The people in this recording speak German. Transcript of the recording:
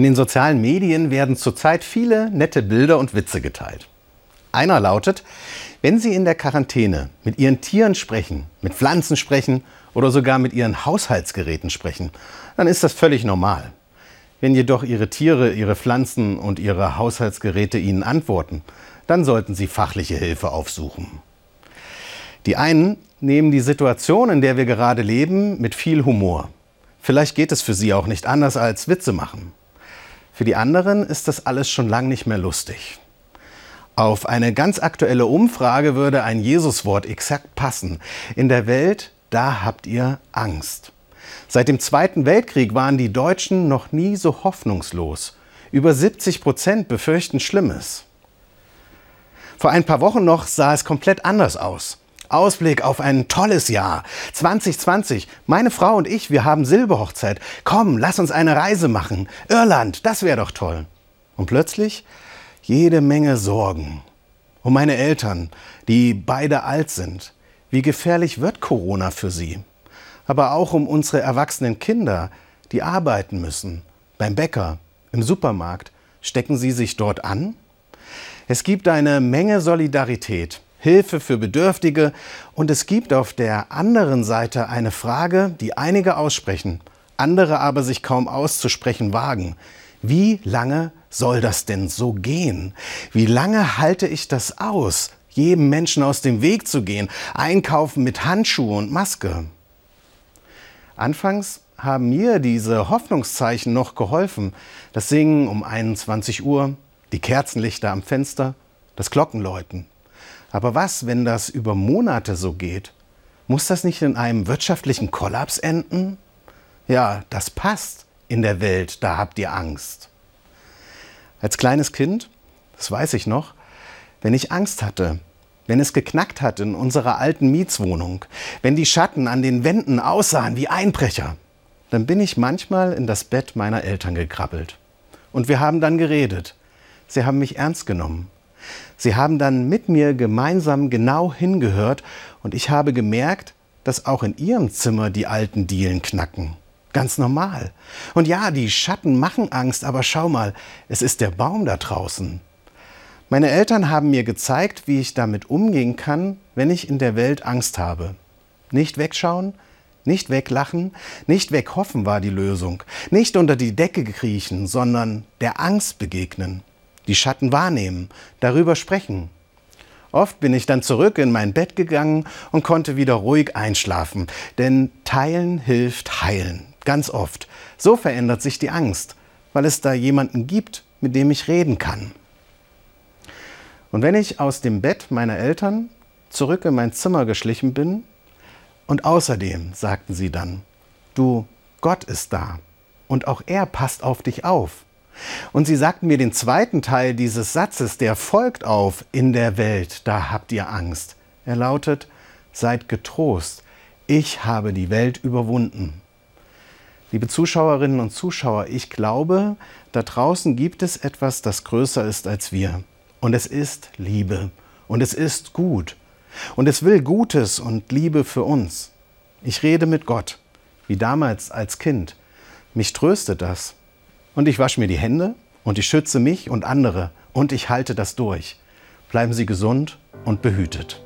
In den sozialen Medien werden zurzeit viele nette Bilder und Witze geteilt. Einer lautet, wenn Sie in der Quarantäne mit Ihren Tieren sprechen, mit Pflanzen sprechen oder sogar mit Ihren Haushaltsgeräten sprechen, dann ist das völlig normal. Wenn jedoch Ihre Tiere, Ihre Pflanzen und Ihre Haushaltsgeräte Ihnen antworten, dann sollten Sie fachliche Hilfe aufsuchen. Die einen nehmen die Situation, in der wir gerade leben, mit viel Humor. Vielleicht geht es für Sie auch nicht anders als Witze machen. Für die anderen ist das alles schon lang nicht mehr lustig. Auf eine ganz aktuelle Umfrage würde ein Jesuswort exakt passen. In der Welt, da habt ihr Angst. Seit dem Zweiten Weltkrieg waren die Deutschen noch nie so hoffnungslos. Über 70 Prozent befürchten Schlimmes. Vor ein paar Wochen noch sah es komplett anders aus. Ausblick auf ein tolles Jahr. 2020. Meine Frau und ich, wir haben Silberhochzeit. Komm, lass uns eine Reise machen. Irland, das wäre doch toll. Und plötzlich jede Menge Sorgen. Um meine Eltern, die beide alt sind. Wie gefährlich wird Corona für sie? Aber auch um unsere erwachsenen Kinder, die arbeiten müssen. Beim Bäcker, im Supermarkt. Stecken sie sich dort an? Es gibt eine Menge Solidarität. Hilfe für Bedürftige. Und es gibt auf der anderen Seite eine Frage, die einige aussprechen, andere aber sich kaum auszusprechen wagen. Wie lange soll das denn so gehen? Wie lange halte ich das aus, jedem Menschen aus dem Weg zu gehen, einkaufen mit Handschuhe und Maske? Anfangs haben mir diese Hoffnungszeichen noch geholfen. Das Singen um 21 Uhr, die Kerzenlichter am Fenster, das Glockenläuten. Aber was, wenn das über Monate so geht? Muss das nicht in einem wirtschaftlichen Kollaps enden? Ja, das passt in der Welt, da habt ihr Angst. Als kleines Kind, das weiß ich noch, wenn ich Angst hatte, wenn es geknackt hat in unserer alten Mietswohnung, wenn die Schatten an den Wänden aussahen wie Einbrecher, dann bin ich manchmal in das Bett meiner Eltern gekrabbelt. Und wir haben dann geredet. Sie haben mich ernst genommen. Sie haben dann mit mir gemeinsam genau hingehört und ich habe gemerkt, dass auch in ihrem Zimmer die alten Dielen knacken. Ganz normal. Und ja, die Schatten machen Angst, aber schau mal, es ist der Baum da draußen. Meine Eltern haben mir gezeigt, wie ich damit umgehen kann, wenn ich in der Welt Angst habe. Nicht wegschauen, nicht weglachen, nicht weghoffen war die Lösung. Nicht unter die Decke kriechen, sondern der Angst begegnen die Schatten wahrnehmen, darüber sprechen. Oft bin ich dann zurück in mein Bett gegangen und konnte wieder ruhig einschlafen, denn teilen hilft heilen, ganz oft. So verändert sich die Angst, weil es da jemanden gibt, mit dem ich reden kann. Und wenn ich aus dem Bett meiner Eltern zurück in mein Zimmer geschlichen bin, und außerdem, sagten sie dann, du, Gott ist da und auch er passt auf dich auf. Und sie sagten mir den zweiten Teil dieses Satzes, der folgt auf, in der Welt, da habt ihr Angst. Er lautet, seid getrost, ich habe die Welt überwunden. Liebe Zuschauerinnen und Zuschauer, ich glaube, da draußen gibt es etwas, das größer ist als wir. Und es ist Liebe. Und es ist gut. Und es will Gutes und Liebe für uns. Ich rede mit Gott, wie damals als Kind. Mich tröstet das. Und ich wasche mir die Hände und ich schütze mich und andere und ich halte das durch. Bleiben Sie gesund und behütet.